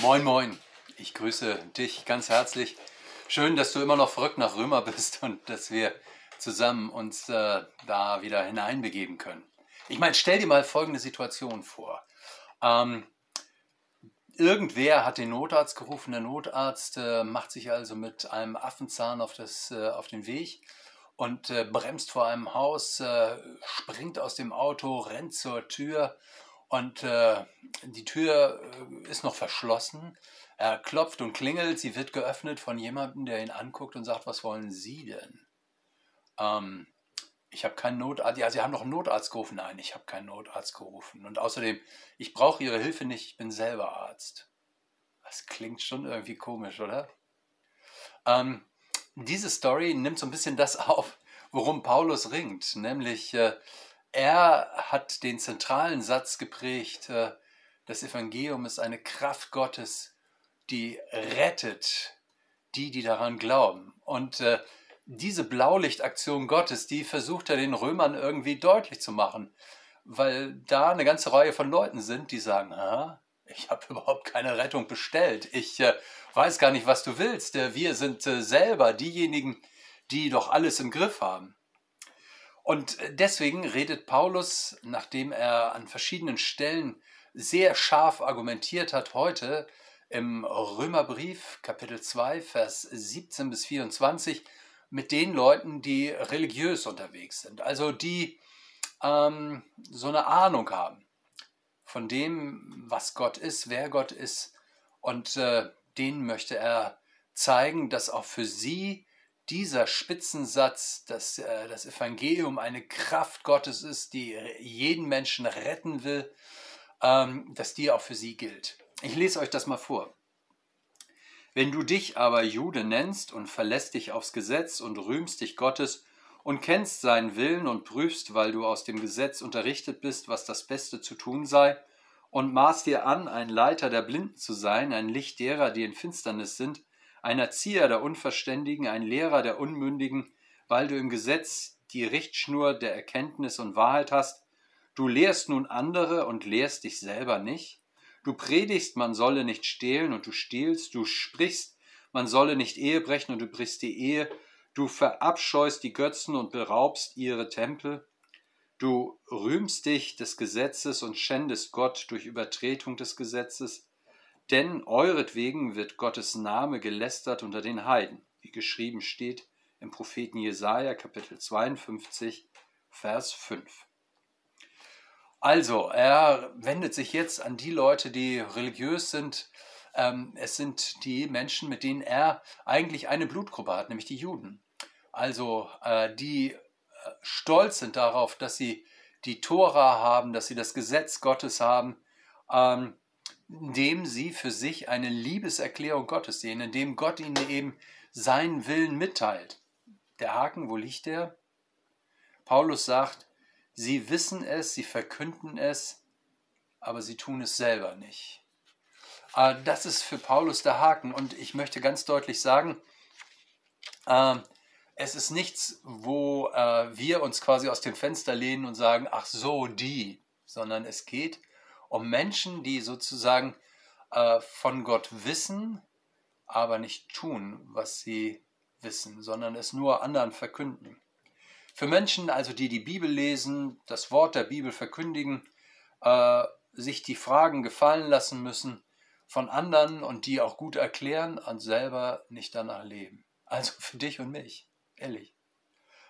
Moin, moin. Ich grüße dich ganz herzlich. Schön, dass du immer noch verrückt nach Römer bist und dass wir zusammen uns äh, da wieder hineinbegeben können. Ich meine, stell dir mal folgende Situation vor. Ähm, irgendwer hat den Notarzt gerufen. Der Notarzt äh, macht sich also mit einem Affenzahn auf, das, äh, auf den Weg und äh, bremst vor einem Haus, äh, springt aus dem Auto, rennt zur Tür und äh, die Tür äh, ist noch verschlossen. Er klopft und klingelt, sie wird geöffnet von jemandem, der ihn anguckt und sagt, was wollen Sie denn? Ähm, ich habe keinen Notarzt, ja, Sie haben noch einen Notarzt gerufen. Nein, ich habe keinen Notarzt gerufen. Und außerdem, ich brauche Ihre Hilfe nicht, ich bin selber Arzt. Das klingt schon irgendwie komisch, oder? Ähm, diese Story nimmt so ein bisschen das auf, worum Paulus ringt, nämlich äh, er hat den zentralen Satz geprägt, äh, das Evangelium ist eine Kraft Gottes, die rettet die, die daran glauben. Und äh, diese Blaulichtaktion Gottes, die versucht er den Römern irgendwie deutlich zu machen, weil da eine ganze Reihe von Leuten sind, die sagen, ich habe überhaupt keine Rettung bestellt, ich äh, weiß gar nicht, was du willst, wir sind selber diejenigen, die doch alles im Griff haben. Und äh, deswegen redet Paulus, nachdem er an verschiedenen Stellen sehr scharf argumentiert hat, heute im Römerbrief Kapitel 2, Vers 17 bis 24 mit den Leuten, die religiös unterwegs sind, also die ähm, so eine Ahnung haben von dem, was Gott ist, wer Gott ist. Und äh, denen möchte er zeigen, dass auch für sie dieser Spitzensatz, dass äh, das Evangelium eine Kraft Gottes ist, die jeden Menschen retten will, ähm, dass die auch für sie gilt. Ich lese euch das mal vor. Wenn du dich aber Jude nennst und verlässt dich aufs Gesetz und rühmst dich Gottes und kennst seinen Willen und prüfst, weil du aus dem Gesetz unterrichtet bist, was das Beste zu tun sei, und maßt dir an, ein Leiter der Blinden zu sein, ein Licht derer, die in Finsternis sind, ein Erzieher der Unverständigen, ein Lehrer der Unmündigen, weil du im Gesetz die Richtschnur der Erkenntnis und Wahrheit hast, du lehrst nun andere und lehrst dich selber nicht, Du predigst, man solle nicht stehlen und du stiehlst, du sprichst, man solle nicht Ehe brechen und du brichst die Ehe, du verabscheust die Götzen und beraubst ihre Tempel, du rühmst dich des Gesetzes und schändest Gott durch Übertretung des Gesetzes, denn euretwegen wird Gottes Name gelästert unter den Heiden, wie geschrieben steht im Propheten Jesaja, Kapitel 52, Vers 5. Also, er wendet sich jetzt an die Leute, die religiös sind. Ähm, es sind die Menschen, mit denen er eigentlich eine Blutgruppe hat, nämlich die Juden. Also, äh, die äh, stolz sind darauf, dass sie die Tora haben, dass sie das Gesetz Gottes haben, ähm, indem sie für sich eine Liebeserklärung Gottes sehen, indem Gott ihnen eben seinen Willen mitteilt. Der Haken, wo liegt der? Paulus sagt, Sie wissen es, sie verkünden es, aber sie tun es selber nicht. Ah, das ist für Paulus der Haken. Und ich möchte ganz deutlich sagen, ähm, es ist nichts, wo äh, wir uns quasi aus dem Fenster lehnen und sagen, ach so, die, sondern es geht um Menschen, die sozusagen äh, von Gott wissen, aber nicht tun, was sie wissen, sondern es nur anderen verkünden. Für Menschen also, die die Bibel lesen, das Wort der Bibel verkündigen, äh, sich die Fragen gefallen lassen müssen von anderen und die auch gut erklären und selber nicht danach leben. Also für dich und mich, ehrlich.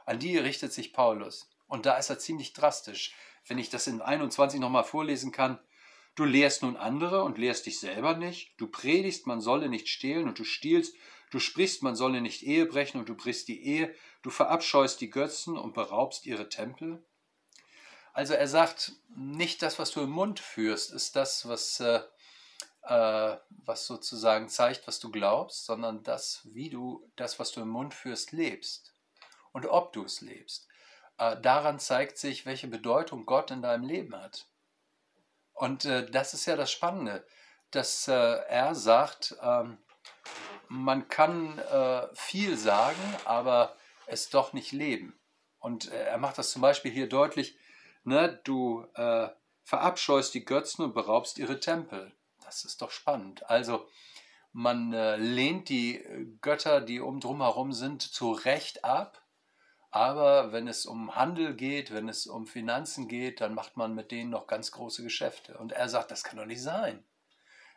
An die richtet sich Paulus. Und da ist er ziemlich drastisch. Wenn ich das in 21 nochmal vorlesen kann, Du lehrst nun andere und lehrst dich selber nicht. Du predigst, man solle nicht stehlen und du stiehlst. Du sprichst, man solle nicht Ehe brechen und du brichst die Ehe. Du verabscheust die Götzen und beraubst ihre Tempel. Also er sagt, nicht das, was du im Mund führst, ist das, was, äh, äh, was sozusagen zeigt, was du glaubst, sondern das, wie du das, was du im Mund führst, lebst und ob du es lebst. Äh, daran zeigt sich, welche Bedeutung Gott in deinem Leben hat. Und äh, das ist ja das Spannende, dass äh, er sagt, ähm, man kann äh, viel sagen, aber es doch nicht leben. Und äh, er macht das zum Beispiel hier deutlich, ne, du äh, verabscheust die Götzen und beraubst ihre Tempel. das ist doch spannend. Also man lehnt die Götter, die um drumherum sind, zu Recht ab. Aber wenn es um Handel geht, wenn es um Finanzen geht, dann macht man mit denen noch ganz große Geschäfte. Und er sagt, das kann doch nicht sein.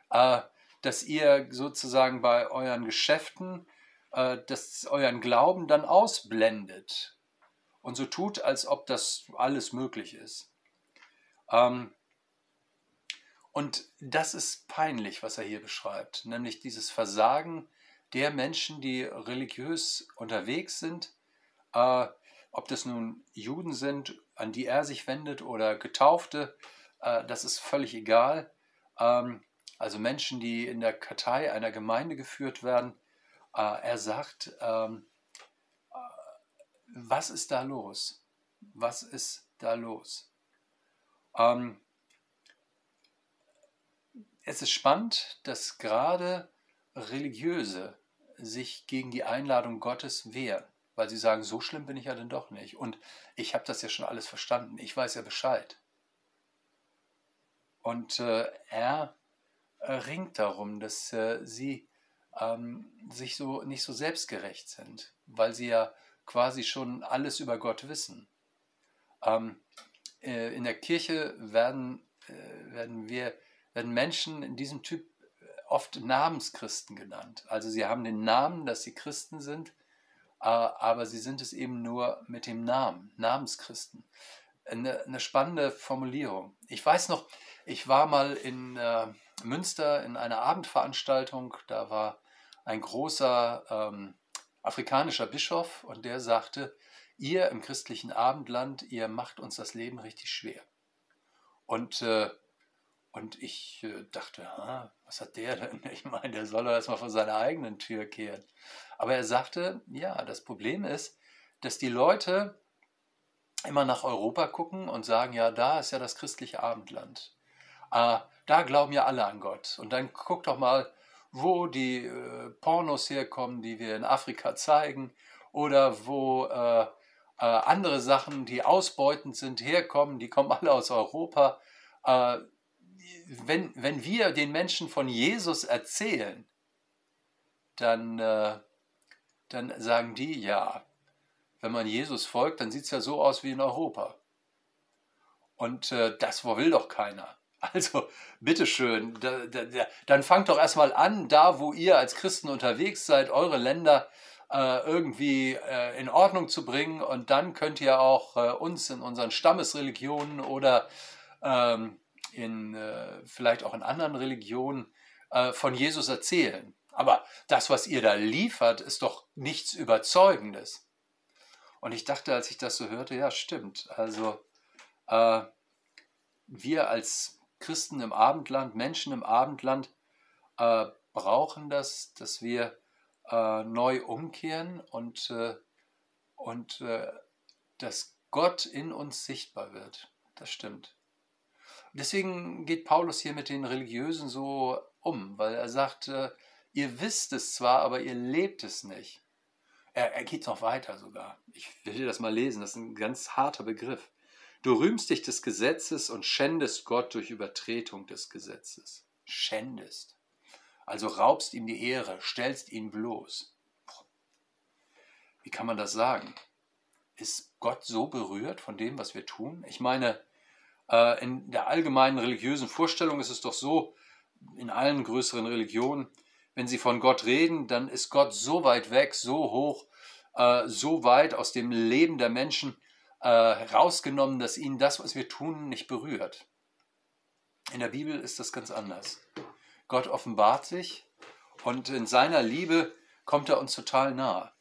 Äh, dass ihr sozusagen bei euren Geschäften äh, das, euren Glauben dann ausblendet und so tut, als ob das alles möglich ist. Ähm, und das ist peinlich, was er hier beschreibt, nämlich dieses Versagen der Menschen, die religiös unterwegs sind, äh, ob das nun Juden sind, an die er sich wendet, oder Getaufte, äh, das ist völlig egal. Ähm, also Menschen, die in der Kartei einer Gemeinde geführt werden. Äh, er sagt, ähm, äh, was ist da los? Was ist da los? Ähm, es ist spannend, dass gerade Religiöse sich gegen die Einladung Gottes wehren, weil sie sagen, so schlimm bin ich ja denn doch nicht. Und ich habe das ja schon alles verstanden, ich weiß ja Bescheid. Und äh, er ringt darum, dass äh, sie ähm, sich so nicht so selbstgerecht sind, weil sie ja quasi schon alles über Gott wissen. Ähm, äh, in der Kirche werden, äh, werden wir werden Menschen in diesem Typ äh, oft Namenschristen genannt. Also sie haben den Namen, dass sie Christen sind, äh, aber sie sind es eben nur mit dem Namen, Namenschristen. Eine, eine spannende Formulierung. Ich weiß noch, ich war mal in äh, Münster in einer Abendveranstaltung, da war ein großer ähm, afrikanischer Bischof und der sagte, ihr im christlichen Abendland, ihr macht uns das Leben richtig schwer. Und äh, und ich äh, dachte, was hat der denn? Ich meine, der soll doch erstmal vor seiner eigenen Tür kehren. Aber er sagte, ja, das Problem ist, dass die Leute immer nach Europa gucken und sagen, ja, da ist ja das christliche Abendland. Ah, da glauben ja alle an Gott. Und dann guck doch mal, wo die äh, Pornos herkommen, die wir in Afrika zeigen, oder wo äh, äh, andere Sachen, die ausbeutend sind, herkommen, die kommen alle aus Europa. Wenn, wenn wir den Menschen von Jesus erzählen, dann, äh, dann sagen die, ja, wenn man Jesus folgt, dann sieht es ja so aus wie in Europa. Und äh, das will doch keiner. Also, bitteschön, da, da, da, dann fangt doch erstmal an, da wo ihr als Christen unterwegs seid, eure Länder äh, irgendwie äh, in Ordnung zu bringen und dann könnt ihr auch äh, uns in unseren Stammesreligionen oder ähm, in, äh, vielleicht auch in anderen Religionen äh, von Jesus erzählen. Aber das, was ihr da liefert, ist doch nichts Überzeugendes. Und ich dachte, als ich das so hörte, ja, stimmt. Also äh, wir als Christen im Abendland, Menschen im Abendland, äh, brauchen das, dass wir äh, neu umkehren und, äh, und dass Gott in uns sichtbar wird. Das stimmt. Deswegen geht Paulus hier mit den Religiösen so um, weil er sagt, äh, ihr wisst es zwar, aber ihr lebt es nicht. Er, er geht noch weiter sogar. Ich will dir das mal lesen, das ist ein ganz harter Begriff. Du rühmst dich des Gesetzes und schändest Gott durch Übertretung des Gesetzes. Schändest. Also raubst ihm die Ehre, stellst ihn bloß. Wie kann man das sagen? Ist Gott so berührt von dem, was wir tun? Ich meine, äh, in der allgemeinen religiösen Vorstellung ist es doch so, in allen größeren Religionen, wenn sie von Gott reden, dann ist Gott so weit weg, so hoch, äh, so weit aus dem Leben der Menschen äh, rausgenommen, dass ihnen das, was wir tun, nicht berührt. In der Bibel ist das ganz anders. Gott offenbart sich und in seiner Liebe kommt er uns total nahe.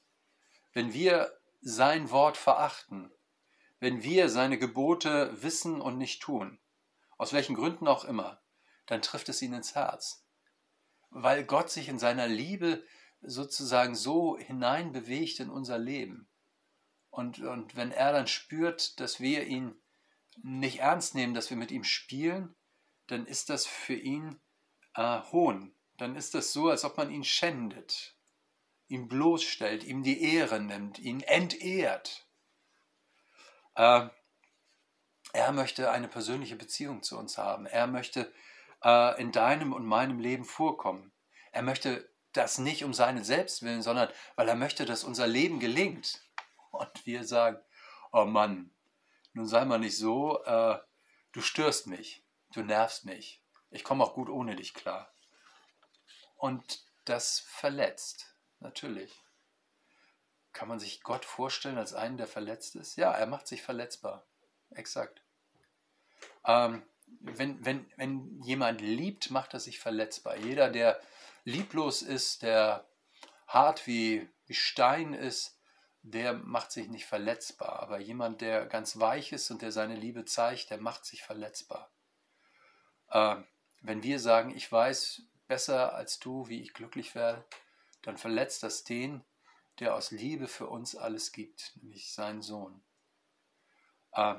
Wenn wir sein Wort verachten, wenn wir seine Gebote wissen und nicht tun, aus welchen Gründen auch immer, dann trifft es ihn ins Herz. Weil Gott sich in seiner Liebe sozusagen so hineinbewegt in unser Leben. Und, und wenn er dann spürt, dass wir ihn nicht ernst nehmen, dass wir mit ihm spielen, dann ist das für ihn äh, Hohn. Dann ist das so, als ob man ihn schändet, ihn bloßstellt, ihm die Ehre nimmt, ihn entehrt. Äh, er möchte eine persönliche Beziehung zu uns haben. Er möchte äh, in deinem und meinem Leben vorkommen. Er möchte das nicht um seinen Selbstwillen, sondern weil er möchte, dass unser Leben gelingt. Und wir sagen, oh Mann, nun sei mal nicht so, äh, du störst mich, du nervst mich, ich komme auch gut ohne dich klar. Und das verletzt, natürlich. Kann man sich Gott vorstellen als einen, der verletzt ist? Ja, er macht sich verletzbar. Exakt. Ähm, wenn, wenn, wenn jemand liebt, macht er sich verletzbar. Jeder, der lieblos ist, der hart wie, wie Stein ist, der macht sich nicht verletzbar. Aber jemand, der ganz weich ist und der seine Liebe zeigt, der macht sich verletzbar. Äh, wenn wir sagen, ich weiß besser als du, wie ich glücklich werde, dann verletzt das den, der aus Liebe für uns alles gibt, nämlich seinen Sohn. Äh,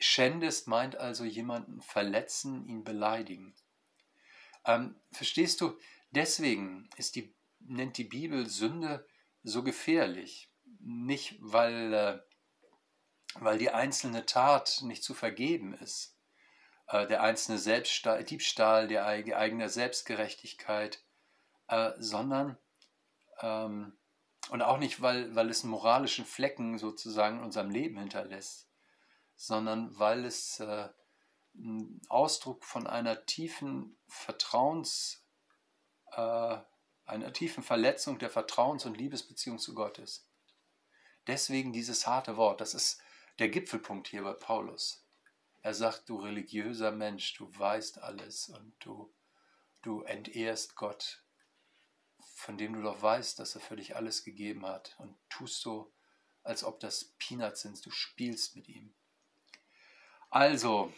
Schändest meint also jemanden verletzen, ihn beleidigen. Ähm, verstehst du, deswegen ist die, nennt die Bibel Sünde so gefährlich. Nicht, weil, äh, weil die einzelne Tat nicht zu vergeben ist, äh, der einzelne Selbststahl, Diebstahl, die eigene Selbstgerechtigkeit, äh, sondern ähm, und auch nicht, weil, weil es einen moralischen Flecken sozusagen in unserem Leben hinterlässt, sondern weil es äh, ein Ausdruck von einer tiefen Vertrauens, äh, einer tiefen Verletzung der Vertrauens- und Liebesbeziehung zu Gott ist. Deswegen dieses harte Wort, das ist der Gipfelpunkt hier bei Paulus. Er sagt, du religiöser Mensch, du weißt alles und du, du entehrst Gott, von dem du doch weißt, dass er für dich alles gegeben hat und tust so, als ob das Peanuts sind, du spielst mit ihm. Also,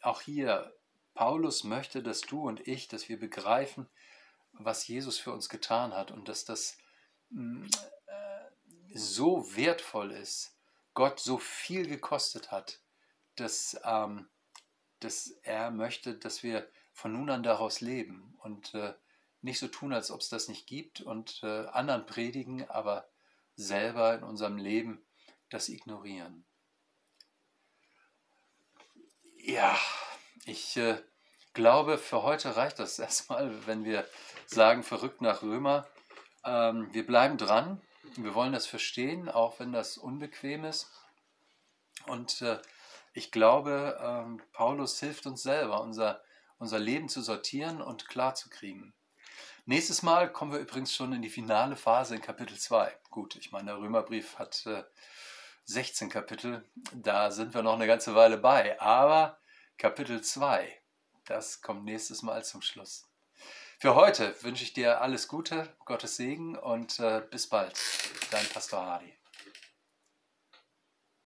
auch hier, Paulus möchte, dass du und ich, dass wir begreifen, was Jesus für uns getan hat und dass das mm, äh, so wertvoll ist, Gott so viel gekostet hat, dass, ähm, dass er möchte, dass wir von nun an daraus leben und äh, nicht so tun, als ob es das nicht gibt und äh, anderen predigen, aber selber in unserem Leben das ignorieren. Ja, ich äh, glaube, für heute reicht das erstmal, wenn wir sagen, verrückt nach Römer. Ähm, wir bleiben dran. Wir wollen das verstehen, auch wenn das unbequem ist. Und äh, ich glaube, ähm, Paulus hilft uns selber, unser, unser Leben zu sortieren und klar zu kriegen. Nächstes Mal kommen wir übrigens schon in die finale Phase in Kapitel 2. Gut, ich meine, der Römerbrief hat äh, 16 Kapitel, da sind wir noch eine ganze Weile bei. Aber Kapitel 2, das kommt nächstes Mal zum Schluss. Für heute wünsche ich dir alles Gute, Gottes Segen und äh, bis bald. Dein Pastor Hardy.